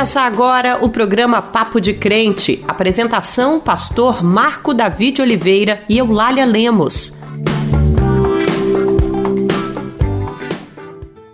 Começa agora o programa Papo de Crente. Apresentação: Pastor Marco David Oliveira e Eulália Lemos.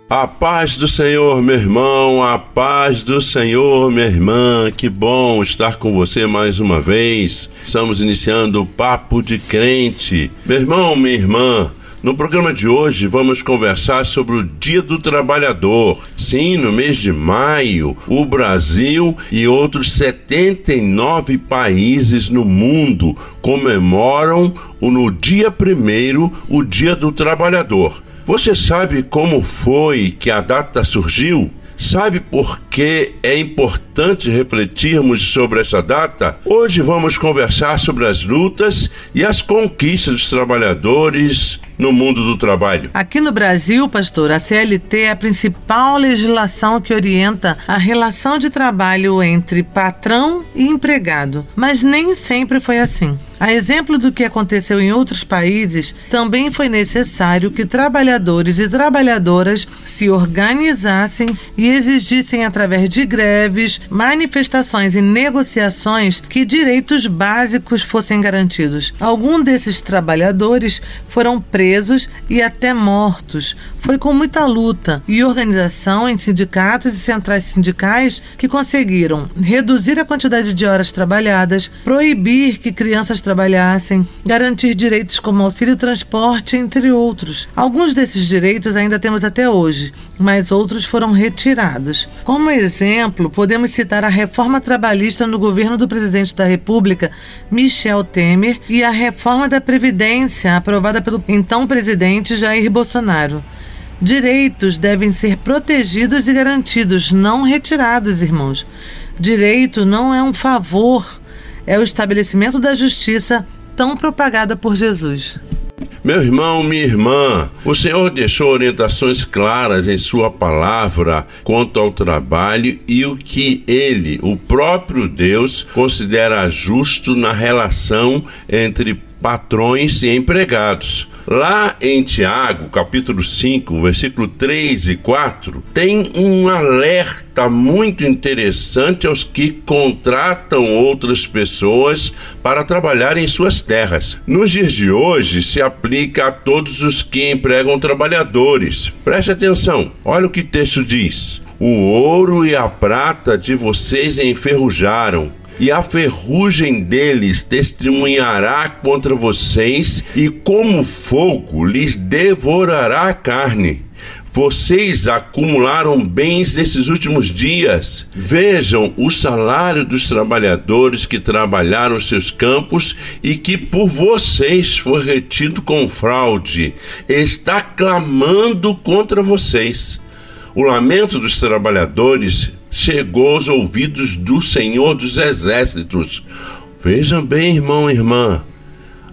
A paz do Senhor, meu irmão, a paz do Senhor, minha irmã. Que bom estar com você mais uma vez. Estamos iniciando o Papo de Crente. Meu irmão, minha irmã, no programa de hoje vamos conversar sobre o Dia do Trabalhador. Sim, no mês de maio, o Brasil e outros 79 países no mundo comemoram no dia primeiro o Dia do Trabalhador. Você sabe como foi que a data surgiu? Sabe por que é importante refletirmos sobre essa data? Hoje vamos conversar sobre as lutas e as conquistas dos trabalhadores no mundo do trabalho? Aqui no Brasil, pastor, a CLT é a principal legislação que orienta a relação de trabalho entre patrão e empregado, mas nem sempre foi assim. A exemplo do que aconteceu em outros países, também foi necessário que trabalhadores e trabalhadoras se organizassem e exigissem, através de greves, manifestações e negociações, que direitos básicos fossem garantidos. Alguns desses trabalhadores foram presos e até mortos. Foi com muita luta e organização em sindicatos e centrais sindicais que conseguiram reduzir a quantidade de horas trabalhadas, proibir que crianças trabalhassem, garantir direitos como auxílio transporte, entre outros. Alguns desses direitos ainda temos até hoje, mas outros foram retirados. Como exemplo, podemos citar a reforma trabalhista no governo do presidente da República, Michel Temer, e a reforma da Previdência, aprovada pelo então presidente Jair Bolsonaro. Direitos devem ser protegidos e garantidos, não retirados, irmãos. Direito não é um favor, é o estabelecimento da justiça tão propagada por Jesus. Meu irmão, minha irmã, o Senhor deixou orientações claras em Sua palavra quanto ao trabalho e o que Ele, o próprio Deus, considera justo na relação entre patrões e empregados. Lá em Tiago, capítulo 5, versículo 3 e 4, tem um alerta muito interessante aos que contratam outras pessoas para trabalhar em suas terras. Nos dias de hoje, se aplica a todos os que empregam trabalhadores. Preste atenção, olha o que o texto diz. O ouro e a prata de vocês enferrujaram e a ferrugem deles testemunhará contra vocês, e como fogo lhes devorará a carne. Vocês acumularam bens nesses últimos dias. Vejam o salário dos trabalhadores que trabalharam seus campos e que por vocês foi retido com fraude. Está clamando contra vocês. O lamento dos trabalhadores chegou aos ouvidos do Senhor dos Exércitos. Vejam bem, irmão e irmã,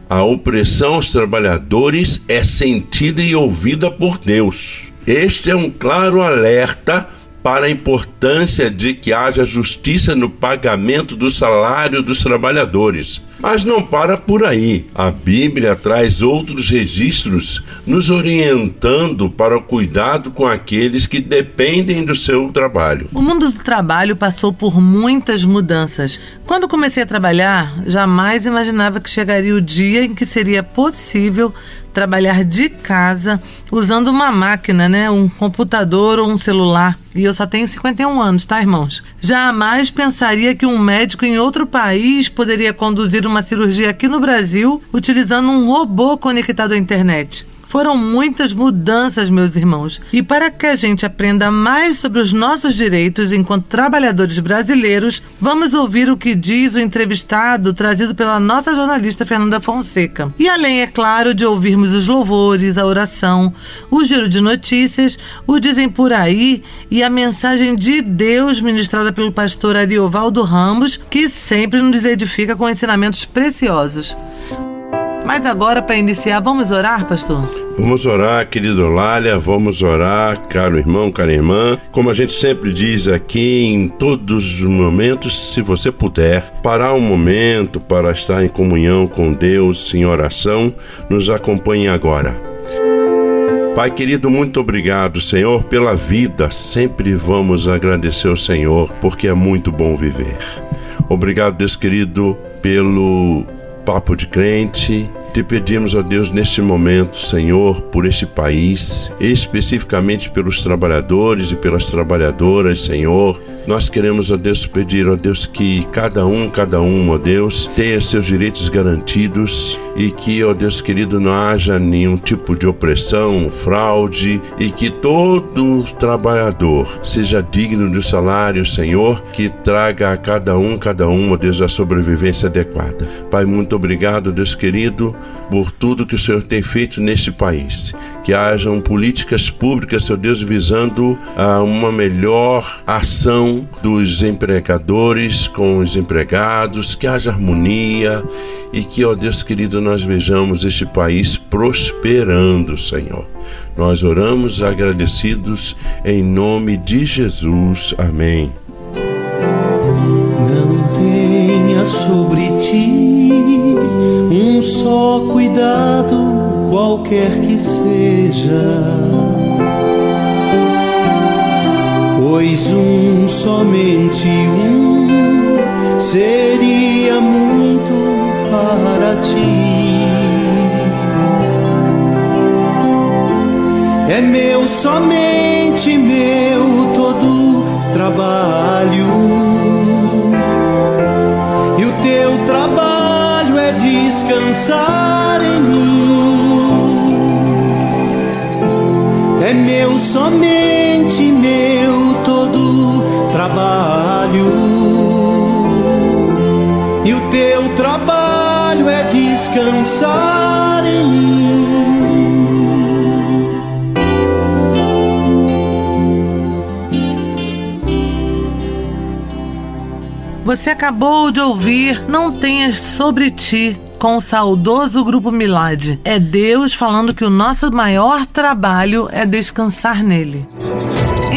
a opressão aos trabalhadores é sentida e ouvida por Deus. Este é um claro alerta para a importância de que haja justiça no pagamento do salário dos trabalhadores. Mas não para por aí. A Bíblia traz outros registros nos orientando para o cuidado com aqueles que dependem do seu trabalho. O mundo do trabalho passou por muitas mudanças. Quando comecei a trabalhar, jamais imaginava que chegaria o dia em que seria possível trabalhar de casa usando uma máquina, né? Um computador ou um celular. E eu só tenho 51 anos, tá, irmãos? Jamais pensaria que um médico em outro país poderia conduzir uma cirurgia aqui no Brasil utilizando um robô conectado à internet. Foram muitas mudanças, meus irmãos. E para que a gente aprenda mais sobre os nossos direitos enquanto trabalhadores brasileiros, vamos ouvir o que diz o entrevistado trazido pela nossa jornalista Fernanda Fonseca. E além, é claro, de ouvirmos os louvores, a oração, o giro de notícias, o Dizem Por Aí e a mensagem de Deus ministrada pelo pastor Ariovaldo Ramos, que sempre nos edifica com ensinamentos preciosos. Mas agora, para iniciar, vamos orar, pastor? Vamos orar, querido Lália, vamos orar, caro irmão, cara irmã. Como a gente sempre diz aqui, em todos os momentos, se você puder, parar um momento para estar em comunhão com Deus, em oração, nos acompanhe agora. Pai querido, muito obrigado, Senhor, pela vida. Sempre vamos agradecer ao Senhor, porque é muito bom viver. Obrigado, Deus querido, pelo papo de crente te pedimos, ó Deus, neste momento, Senhor, por este país, especificamente pelos trabalhadores e pelas trabalhadoras, Senhor. Nós queremos, ó Deus, pedir, ó Deus, que cada um, cada um, ó Deus, tenha seus direitos garantidos e que, ó Deus querido, não haja nenhum tipo de opressão, fraude e que todo trabalhador seja digno do salário, Senhor, que traga a cada um, cada um, ó Deus, a sobrevivência adequada. Pai, muito obrigado, Deus querido por tudo que o Senhor tem feito neste país. Que hajam políticas públicas, seu Deus, visando a uma melhor ação dos empregadores com os empregados, que haja harmonia e que, ó Deus querido, nós vejamos este país prosperando, Senhor. Nós oramos agradecidos em nome de Jesus. Amém. Não tenha sobre ti um só cuidado, qualquer que seja. Pois um, somente um, seria muito para ti. É meu, somente meu, todo trabalho descansar meu, somente meu, todo trabalho. E o teu trabalho é descansar em mim. Você acabou de ouvir Não Tenhas Sobre Ti, com o saudoso grupo Milad. É Deus falando que o nosso maior trabalho é descansar nele.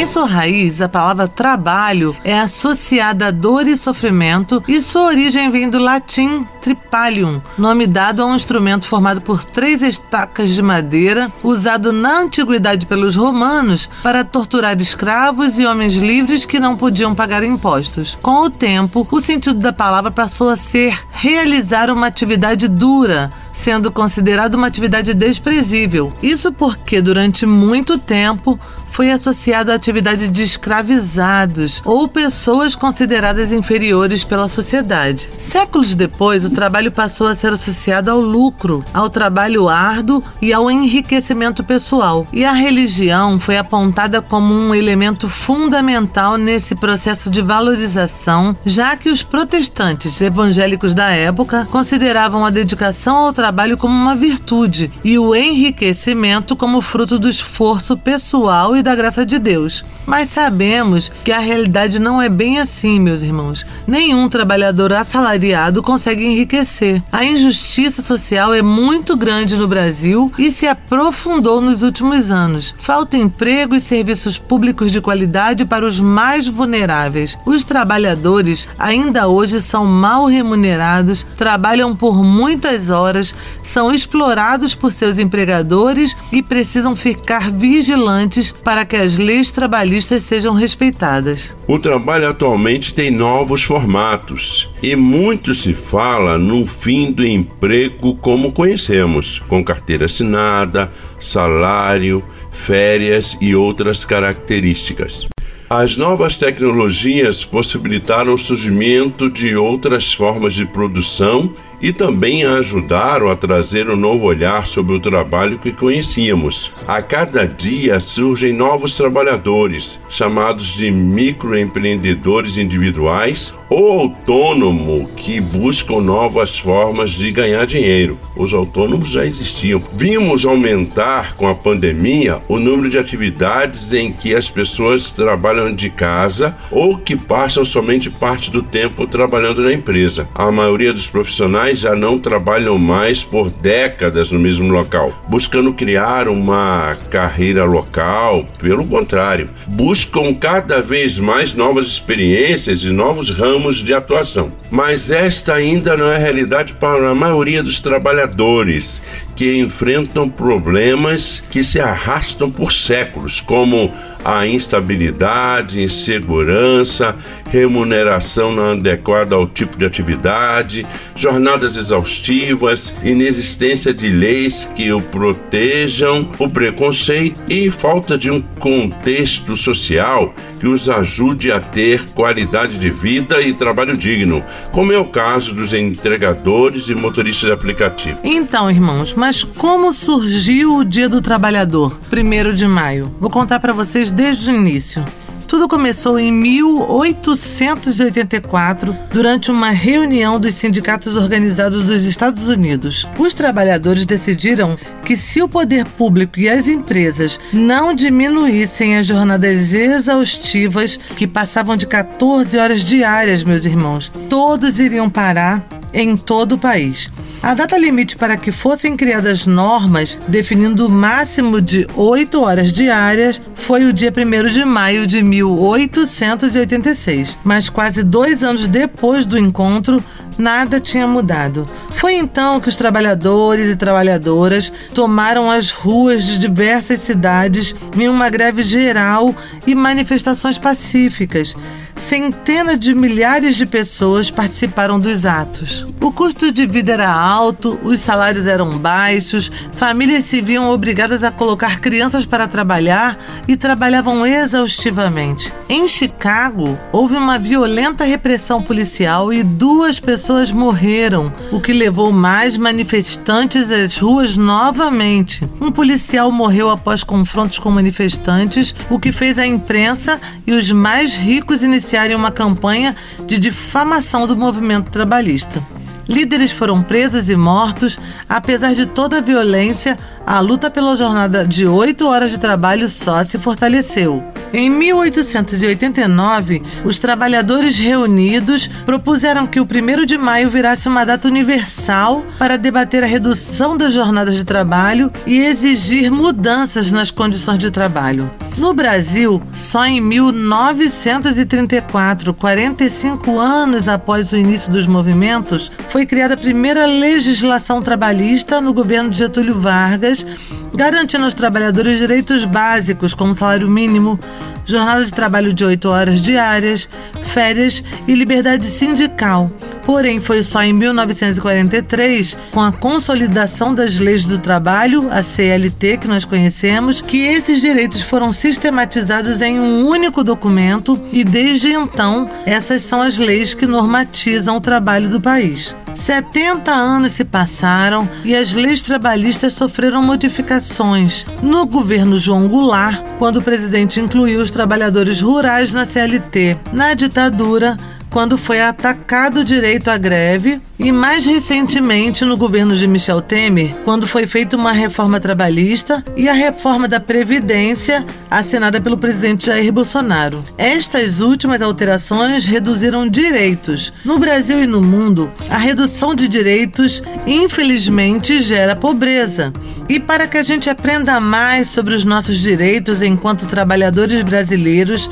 Em sua raiz, a palavra trabalho é associada a dor e sofrimento e sua origem vem do latim tripalium, nome dado a um instrumento formado por três estacas de madeira, usado na antiguidade pelos romanos para torturar escravos e homens livres que não podiam pagar impostos. Com o tempo, o sentido da palavra passou a ser realizar uma atividade dura, sendo considerado uma atividade desprezível. Isso porque durante muito tempo foi associado à atividade de escravizados ou pessoas consideradas inferiores pela sociedade. Séculos depois, o trabalho passou a ser associado ao lucro, ao trabalho árduo e ao enriquecimento pessoal. E a religião foi apontada como um elemento fundamental nesse processo de valorização, já que os protestantes evangélicos da época consideravam a dedicação ao trabalho como uma virtude e o enriquecimento como fruto do esforço pessoal e da graça de Deus. Mas sabemos que a realidade não é bem assim, meus irmãos. Nenhum trabalhador assalariado consegue enriquecer. A injustiça social é muito grande no Brasil e se aprofundou nos últimos anos. Falta emprego e serviços públicos de qualidade para os mais vulneráveis. Os trabalhadores ainda hoje são mal remunerados, trabalham por muitas horas, são explorados por seus empregadores e precisam ficar vigilantes para que as leis trabalhistas sejam respeitadas. O trabalho atualmente tem novos formatos e muito se fala no fim do emprego como conhecemos, com carteira assinada, salário, férias e outras características. As novas tecnologias possibilitaram o surgimento de outras formas de produção e também ajudaram a trazer um novo olhar sobre o trabalho que conhecíamos. A cada dia surgem novos trabalhadores, chamados de microempreendedores individuais ou autônomo, que buscam novas formas de ganhar dinheiro. Os autônomos já existiam. Vimos aumentar com a pandemia o número de atividades em que as pessoas trabalham de casa ou que passam somente parte do tempo trabalhando na empresa. A maioria dos profissionais profissionais já não trabalham mais por décadas no mesmo local, buscando criar uma carreira local. Pelo contrário, buscam cada vez mais novas experiências e novos ramos de atuação. Mas esta ainda não é realidade para a maioria dos trabalhadores que enfrentam problemas que se arrastam por séculos, como a instabilidade, insegurança, remuneração não adequada ao tipo de atividade, jornadas exaustivas, inexistência de leis que o protejam, o preconceito e falta de um contexto social que os ajude a ter qualidade de vida e trabalho digno, como é o caso dos entregadores e motoristas de aplicativo. Então, irmãos, mas como surgiu o Dia do Trabalhador, primeiro de maio? Vou contar para vocês desde o início. Tudo começou em 1884, durante uma reunião dos sindicatos organizados dos Estados Unidos. Os trabalhadores decidiram que, se o poder público e as empresas não diminuíssem as jornadas exaustivas, que passavam de 14 horas diárias, meus irmãos, todos iriam parar em todo o país. A data limite para que fossem criadas normas definindo o máximo de 8 horas diárias foi o dia 1 de maio de 1886. Mas quase dois anos depois do encontro, nada tinha mudado. Foi então que os trabalhadores e trabalhadoras tomaram as ruas de diversas cidades em uma greve geral e manifestações pacíficas centenas de milhares de pessoas participaram dos atos. O custo de vida era alto, os salários eram baixos, famílias se viam obrigadas a colocar crianças para trabalhar e trabalhavam exaustivamente. Em Chicago, houve uma violenta repressão policial e duas pessoas morreram, o que levou mais manifestantes às ruas novamente. Um policial morreu após confrontos com manifestantes, o que fez a imprensa e os mais ricos iniciarem iniciarem uma campanha de difamação do movimento trabalhista. Líderes foram presos e mortos. Apesar de toda a violência, a luta pela jornada de oito horas de trabalho só se fortaleceu. Em 1889, os trabalhadores reunidos propuseram que o 1 de maio virasse uma data universal para debater a redução das jornadas de trabalho e exigir mudanças nas condições de trabalho. No Brasil, só em 1934, 45 anos após o início dos movimentos, foi criada a primeira legislação trabalhista no governo de Getúlio Vargas, garantindo aos trabalhadores direitos básicos como salário mínimo, jornada de trabalho de 8 horas diárias, férias e liberdade sindical. Porém, foi só em 1943, com a consolidação das leis do trabalho, a CLT que nós conhecemos, que esses direitos foram sistematizados em um único documento e desde então essas são as leis que normatizam o trabalho do país. 70 anos se passaram e as leis trabalhistas sofreram modificações. No governo João Goulart, quando o presidente incluiu os trabalhadores rurais na CLT. Na ditadura, quando foi atacado o direito à greve e mais recentemente no governo de Michel Temer, quando foi feita uma reforma trabalhista e a reforma da previdência assinada pelo presidente Jair Bolsonaro. Estas últimas alterações reduziram direitos. No Brasil e no mundo, a redução de direitos infelizmente gera pobreza. E para que a gente aprenda mais sobre os nossos direitos enquanto trabalhadores brasileiros,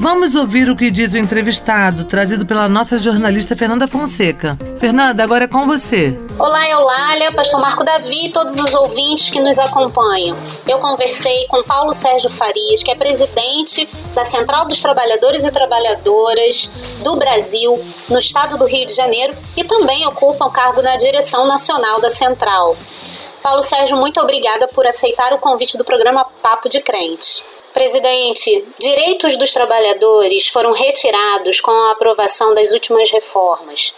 Vamos ouvir o que diz o entrevistado, trazido pela nossa jornalista Fernanda Fonseca. Fernanda, agora é com você. Olá, Eulália, pastor Marco Davi e todos os ouvintes que nos acompanham. Eu conversei com Paulo Sérgio Farias, que é presidente da Central dos Trabalhadores e Trabalhadoras do Brasil, no estado do Rio de Janeiro, e também ocupa o cargo na direção nacional da Central. Paulo Sérgio, muito obrigada por aceitar o convite do programa Papo de Crente. Presidente, direitos dos trabalhadores foram retirados com a aprovação das últimas reformas.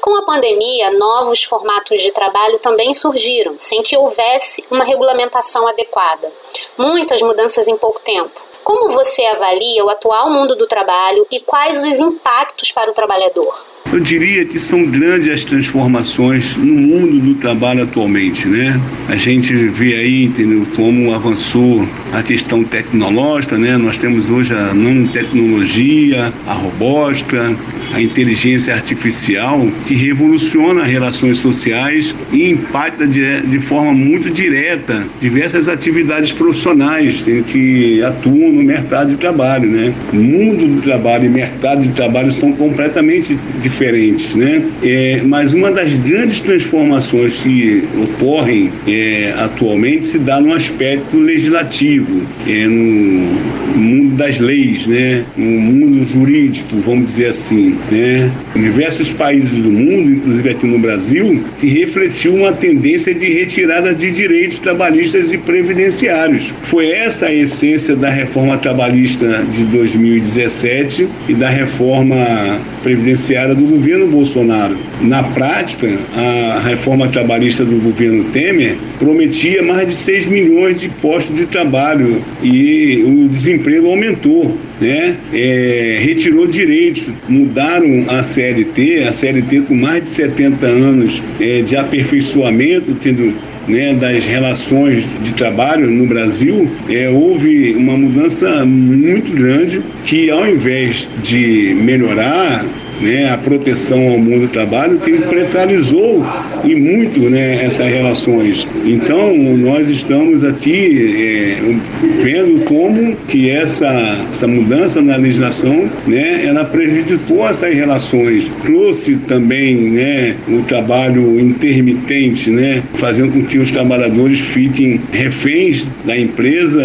Com a pandemia, novos formatos de trabalho também surgiram, sem que houvesse uma regulamentação adequada. Muitas mudanças em pouco tempo. Como você avalia o atual mundo do trabalho e quais os impactos para o trabalhador? Eu diria que são grandes as transformações no mundo do trabalho atualmente, né? A gente vê aí, entendeu, como avançou a questão tecnológica, né? Nós temos hoje a nanotecnologia, a robótica, a inteligência artificial que revoluciona relações sociais e impacta de, de forma muito direta diversas atividades profissionais que atuam no mercado de trabalho, né? O mundo do trabalho e mercado de trabalho são completamente diferentes diferentes, né? É, mas uma das grandes transformações que ocorrem é, atualmente se dá no aspecto legislativo, é, no mundo das leis, né? No mundo jurídico, vamos dizer assim, né? Em diversos países do mundo, inclusive aqui no Brasil, que refletiu uma tendência de retirada de direitos trabalhistas e previdenciários. Foi essa a essência da reforma trabalhista de 2017 e da reforma previdenciária do governo Bolsonaro. Na prática, a reforma trabalhista do governo Temer prometia mais de 6 milhões de postos de trabalho e o desemprego aumentou. Né? É, retirou direitos, mudaram a CLT, a CLT com mais de 70 anos é, de aperfeiçoamento, tendo né, das relações de trabalho no Brasil, é, houve uma mudança muito grande que, ao invés de melhorar né, a proteção ao mundo do trabalho, que precarializou e muito né, essas relações. Então, nós estamos aqui é, vendo como que essa, essa mudança na legislação, né, ela prejudicou essas relações, trouxe também né, o trabalho intermitente, né, fazendo com que os trabalhadores fiquem reféns da empresa,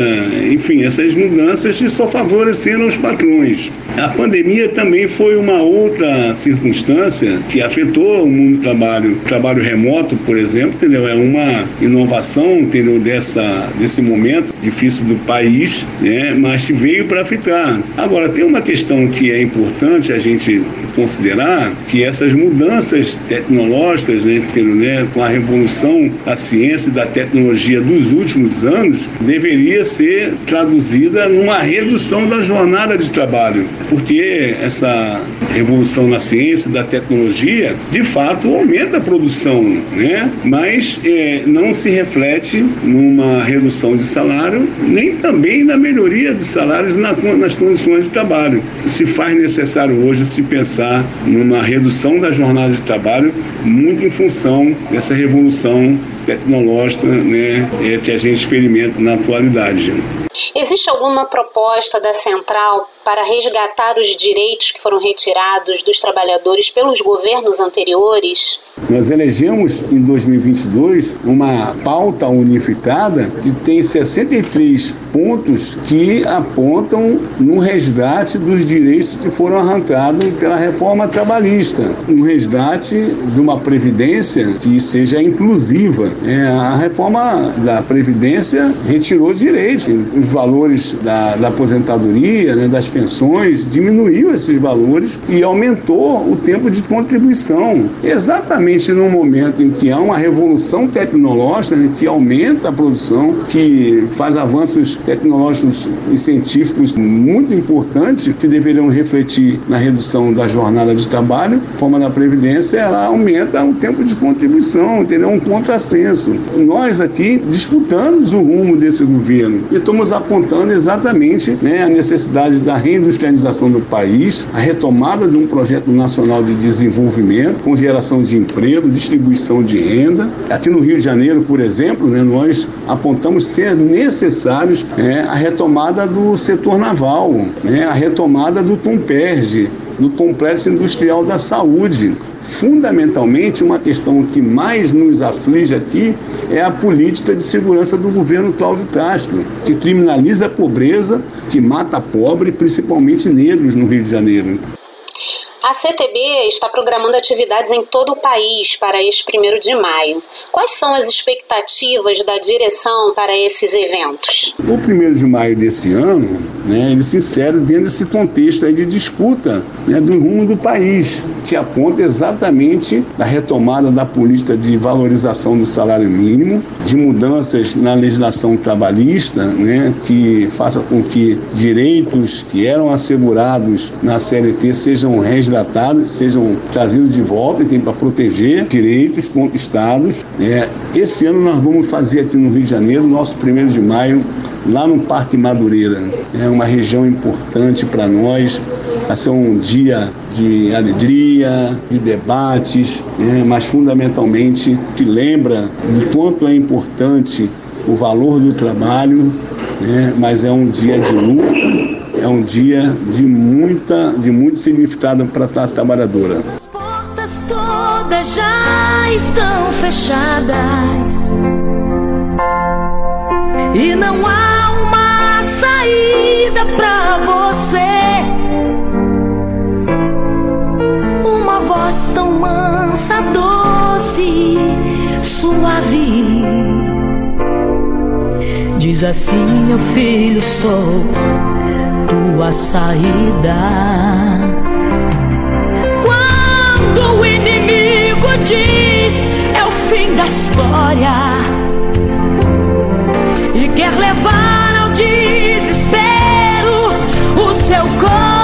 enfim, essas mudanças que só favoreceram os patrões. A pandemia também foi uma outra circunstância que afetou o mundo do trabalho. O trabalho remoto, por exemplo, entendeu? é uma inovação entendeu? Dessa, desse momento difícil do país, né? mas veio para ficar. Agora, tem uma questão que é importante a gente considerar, que essas mudanças tecnológicas, né? Né? com a revolução da ciência e da tecnologia dos últimos anos, deveria ser traduzida numa redução da jornada de trabalho porque essa revolução na ciência, da tecnologia, de fato aumenta a produção, né? mas é, não se reflete numa redução de salário, nem também na melhoria dos salários na, nas condições de trabalho. Se faz necessário hoje se pensar numa redução da jornada de trabalho, muito em função dessa revolução tecnológica né, que a gente experimenta na atualidade. Existe alguma proposta da central para resgatar os direitos que foram retirados dos trabalhadores pelos governos anteriores? Nós elegemos em 2022 uma pauta unificada que tem 63 pontos que apontam no resgate dos direitos que foram arrancados pela reforma trabalhista, um resgate de uma previdência que seja inclusiva. É, a reforma da previdência retirou direitos, valores da, da aposentadoria, né, das pensões, diminuiu esses valores e aumentou o tempo de contribuição. Exatamente no momento em que há uma revolução tecnológica né, que aumenta a produção, que faz avanços tecnológicos e científicos muito importantes que deveriam refletir na redução da jornada de trabalho, forma da Previdência, ela aumenta o tempo de contribuição, entendeu? Um contrassenso. Nós aqui disputamos o rumo desse governo e estamos apontando exatamente né, a necessidade da reindustrialização do país, a retomada de um projeto nacional de desenvolvimento, com geração de emprego, distribuição de renda. Aqui no Rio de Janeiro, por exemplo, né, nós apontamos ser necessários né, a retomada do setor naval, né, a retomada do Tomperge, do complexo industrial da saúde, fundamentalmente uma questão que mais nos aflige aqui é a política de segurança do governo Cláudio Castro, que criminaliza a pobreza, que mata pobre, principalmente negros no Rio de Janeiro. A CTB está programando atividades em todo o país para este primeiro de maio. Quais são as expectativas da direção para esses eventos? O primeiro de maio desse ano, né, ele se insere dentro desse contexto aí de disputa né, do rumo do país, que aponta exatamente a retomada da política de valorização do salário mínimo, de mudanças na legislação trabalhista, né, que faça com que direitos que eram assegurados na CLT sejam resgatados sejam trazidos de volta, tem para proteger direitos conquistados. É, esse ano nós vamos fazer aqui no Rio de Janeiro, nosso primeiro de maio, lá no Parque Madureira. É uma região importante para nós. Vai ser um dia de alegria, de debates, né? mas fundamentalmente que lembra do quanto é importante o valor do trabalho, né? mas é um dia de luta é um dia de muita, de muito significado para a classe trabalhadora. todas já estão fechadas e não há saída pra você. Uma voz tão mansa, doce, suave. Diz assim, meu filho, sou tua saída. Quando o inimigo diz é o fim da história e quer levar seu coração.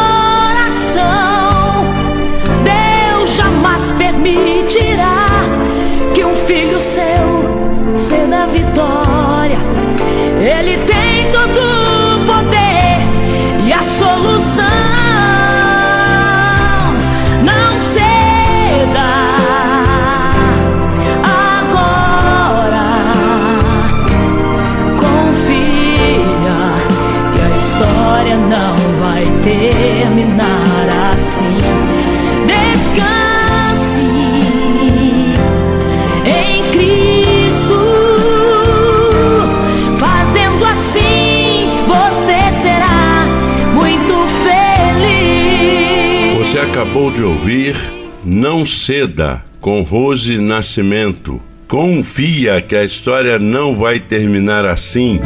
Acabou de ouvir Não Ceda com Rose Nascimento. Confia que a história não vai terminar assim.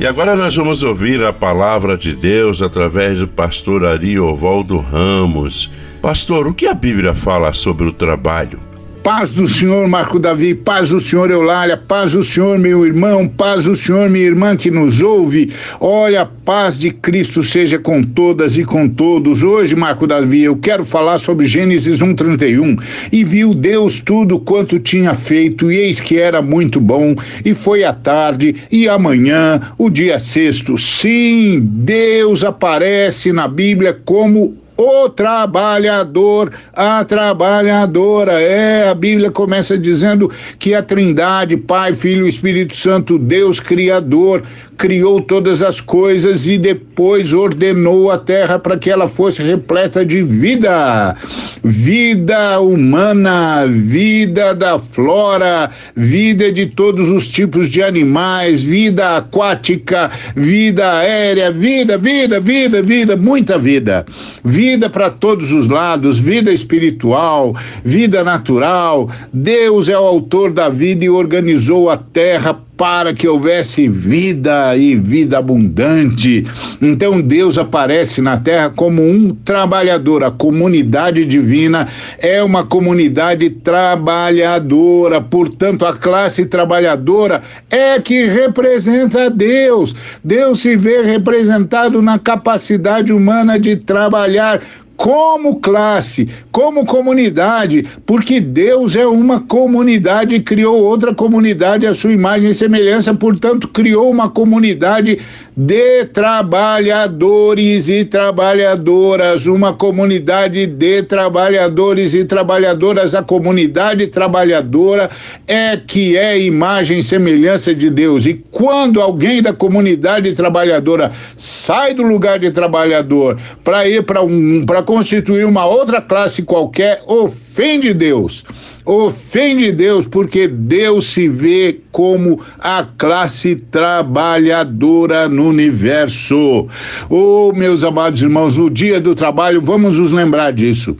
E agora nós vamos ouvir a palavra de Deus através do pastor Ari Ovaldo Ramos. Pastor, o que a Bíblia fala sobre o trabalho? Paz do Senhor, Marco Davi, paz do Senhor, Eulália, paz do Senhor, meu irmão, paz do Senhor, minha irmã que nos ouve. Olha, paz de Cristo seja com todas e com todos. Hoje, Marco Davi, eu quero falar sobre Gênesis 1:31. E viu Deus tudo quanto tinha feito, e eis que era muito bom, e foi a tarde e amanhã, o dia sexto. Sim, Deus aparece na Bíblia como o trabalhador, a trabalhadora. É, a Bíblia começa dizendo que a Trindade, Pai, Filho Espírito Santo, Deus Criador, criou todas as coisas e depois ordenou a terra para que ela fosse repleta de vida. Vida humana, vida da flora, vida de todos os tipos de animais, vida aquática, vida aérea, vida, vida, vida, vida, muita vida. Vida para todos os lados, vida espiritual, vida natural. Deus é o autor da vida e organizou a terra para que houvesse vida e vida abundante. Então Deus aparece na terra como um trabalhador. A comunidade divina é uma comunidade trabalhadora, portanto, a classe trabalhadora é que representa Deus. Deus se vê representado na capacidade humana de trabalhar como classe, como comunidade, porque Deus é uma comunidade e criou outra comunidade à sua imagem e semelhança, portanto, criou uma comunidade de trabalhadores e trabalhadoras, uma comunidade de trabalhadores e trabalhadoras. A comunidade trabalhadora é que é imagem e semelhança de Deus. E quando alguém da comunidade trabalhadora sai do lugar de trabalhador para ir para um, para constituir uma outra classe qualquer, ofende Deus ofende Deus, porque Deus se vê como a classe trabalhadora no universo. Oh, meus amados irmãos, no dia do trabalho, vamos nos lembrar disso.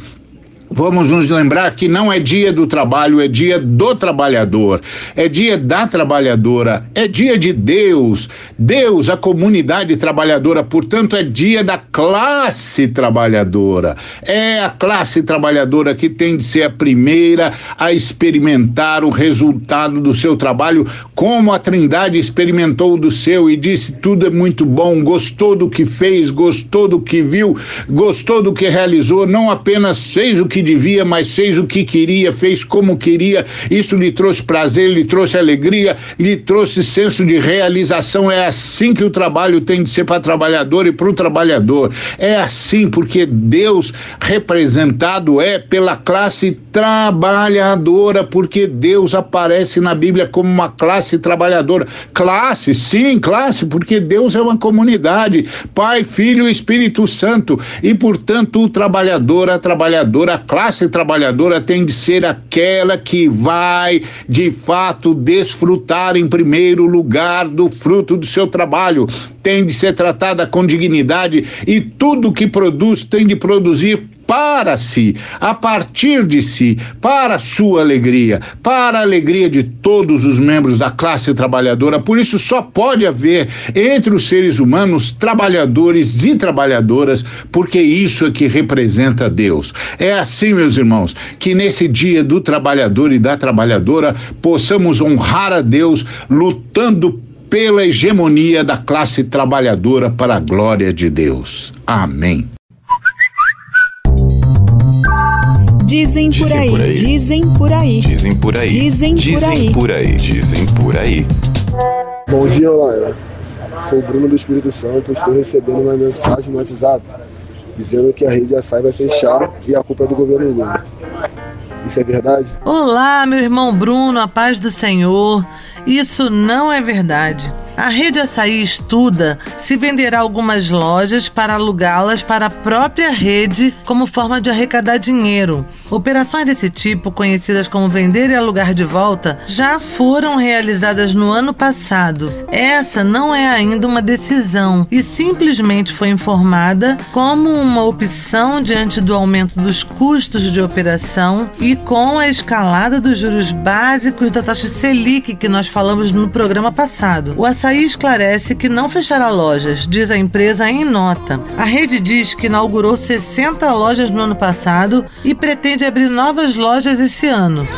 Vamos nos lembrar que não é dia do trabalho, é dia do trabalhador, é dia da trabalhadora, é dia de Deus. Deus, a comunidade trabalhadora, portanto, é dia da classe trabalhadora. É a classe trabalhadora que tem de ser a primeira a experimentar o resultado do seu trabalho, como a Trindade experimentou do seu e disse: tudo é muito bom, gostou do que fez, gostou do que viu, gostou do que realizou, não apenas fez o que que devia, mas fez o que queria, fez como queria. Isso lhe trouxe prazer, lhe trouxe alegria, lhe trouxe senso de realização. É assim que o trabalho tem de ser para trabalhador e para o trabalhador. É assim porque Deus representado é pela classe trabalhadora, porque Deus aparece na Bíblia como uma classe trabalhadora. Classe, sim, classe, porque Deus é uma comunidade, Pai, Filho e Espírito Santo. E, portanto, o trabalhador, a trabalhadora, classe trabalhadora tem de ser aquela que vai, de fato, desfrutar em primeiro lugar do fruto do seu trabalho, tem de ser tratada com dignidade e tudo que produz tem de produzir para si, a partir de si, para sua alegria, para a alegria de todos os membros da classe trabalhadora. Por isso, só pode haver entre os seres humanos trabalhadores e trabalhadoras, porque isso é que representa Deus. É assim, meus irmãos, que nesse dia do trabalhador e da trabalhadora possamos honrar a Deus lutando pela hegemonia da classe trabalhadora para a glória de Deus. Amém. Dizem por aí, dizem por aí, dizem por aí, dizem por aí, dizem por aí, dizem por aí. Bom dia, Laila. Sou o Bruno do Espírito Santo. Estou recebendo uma mensagem no WhatsApp dizendo que a rede Açaí vai fechar e a culpa é do governo Lula. Isso é verdade? Olá, meu irmão Bruno, a paz do Senhor. Isso não é verdade. A rede Açaí estuda se venderá algumas lojas para alugá-las para a própria rede como forma de arrecadar dinheiro. Operações desse tipo, conhecidas como vender e alugar de volta, já foram realizadas no ano passado. Essa não é ainda uma decisão e simplesmente foi informada como uma opção diante do aumento dos custos de operação e com a escalada dos juros básicos da taxa Selic que nós falamos no programa passado. O Açaí esclarece que não fechará lojas, diz a empresa em nota. A rede diz que inaugurou 60 lojas no ano passado e pretende abrir novas lojas esse ano.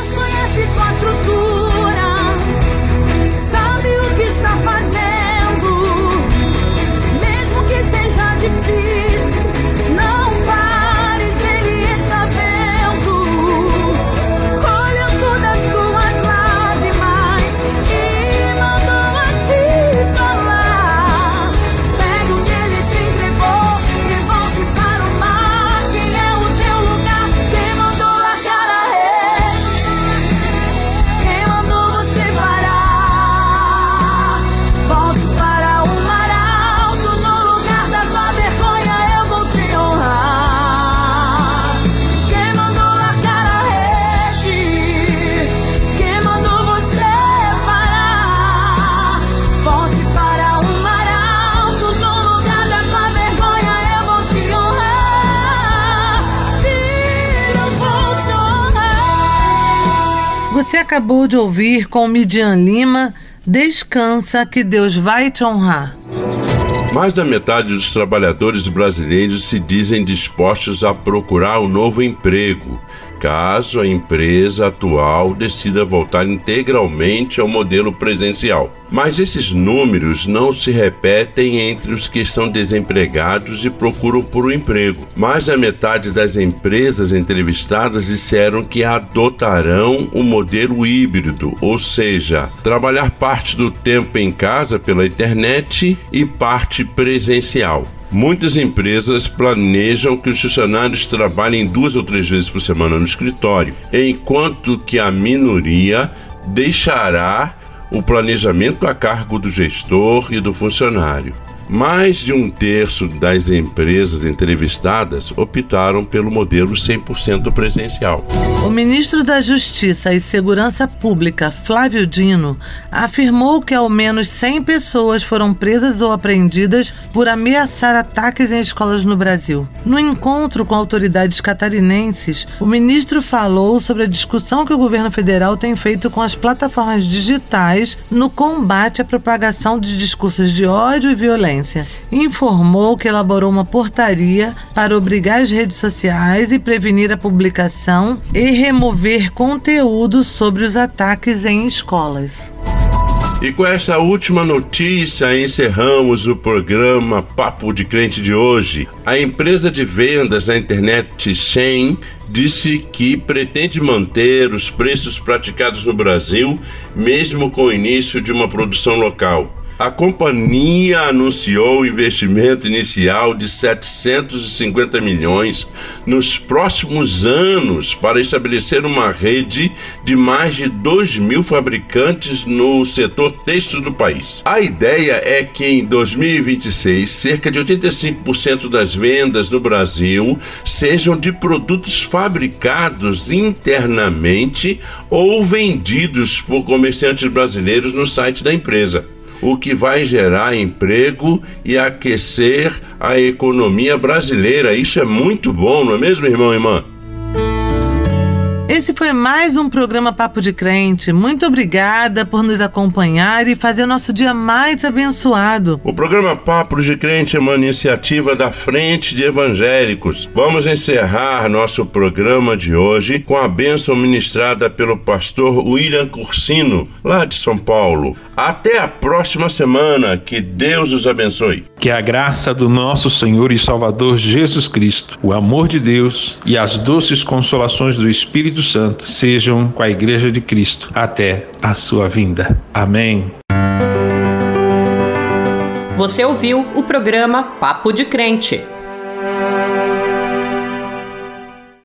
Acabou de ouvir com Midian Lima, Descansa que Deus vai te honrar. Mais da metade dos trabalhadores brasileiros se dizem dispostos a procurar um novo emprego caso a empresa atual decida voltar integralmente ao modelo presencial. Mas esses números não se repetem entre os que estão desempregados e procuram por um emprego. Mais da metade das empresas entrevistadas disseram que adotarão o um modelo híbrido, ou seja, trabalhar parte do tempo em casa pela internet e parte presencial. Muitas empresas planejam que os funcionários trabalhem duas ou três vezes por semana no escritório, enquanto que a minoria deixará o planejamento a cargo do gestor e do funcionário. Mais de um terço das empresas entrevistadas optaram pelo modelo 100% presencial. O ministro da Justiça e Segurança Pública, Flávio Dino, afirmou que ao menos 100 pessoas foram presas ou apreendidas por ameaçar ataques em escolas no Brasil. No encontro com autoridades catarinenses, o ministro falou sobre a discussão que o governo federal tem feito com as plataformas digitais no combate à propagação de discursos de ódio e violência informou que elaborou uma portaria para obrigar as redes sociais e prevenir a publicação e remover conteúdo sobre os ataques em escolas. E com essa última notícia encerramos o programa Papo de Crente de hoje. A empresa de vendas na internet Shein disse que pretende manter os preços praticados no Brasil, mesmo com o início de uma produção local. A companhia anunciou investimento inicial de 750 milhões nos próximos anos para estabelecer uma rede de mais de 2 mil fabricantes no setor têxtil do país. A ideia é que em 2026, cerca de 85% das vendas no Brasil sejam de produtos fabricados internamente ou vendidos por comerciantes brasileiros no site da empresa o que vai gerar emprego e aquecer a economia brasileira. Isso é muito bom, não é mesmo, irmão e irmã? Esse foi mais um programa Papo de Crente. Muito obrigada por nos acompanhar e fazer nosso dia mais abençoado. O programa Papo de Crente é uma iniciativa da Frente de Evangélicos. Vamos encerrar nosso programa de hoje com a bênção ministrada pelo pastor William Cursino, lá de São Paulo. Até a próxima semana. Que Deus os abençoe. Que a graça do nosso Senhor e Salvador Jesus Cristo, o amor de Deus e as doces consolações do Espírito Santo sejam com a Igreja de Cristo até a sua vinda. Amém. Você ouviu o programa Papo de Crente.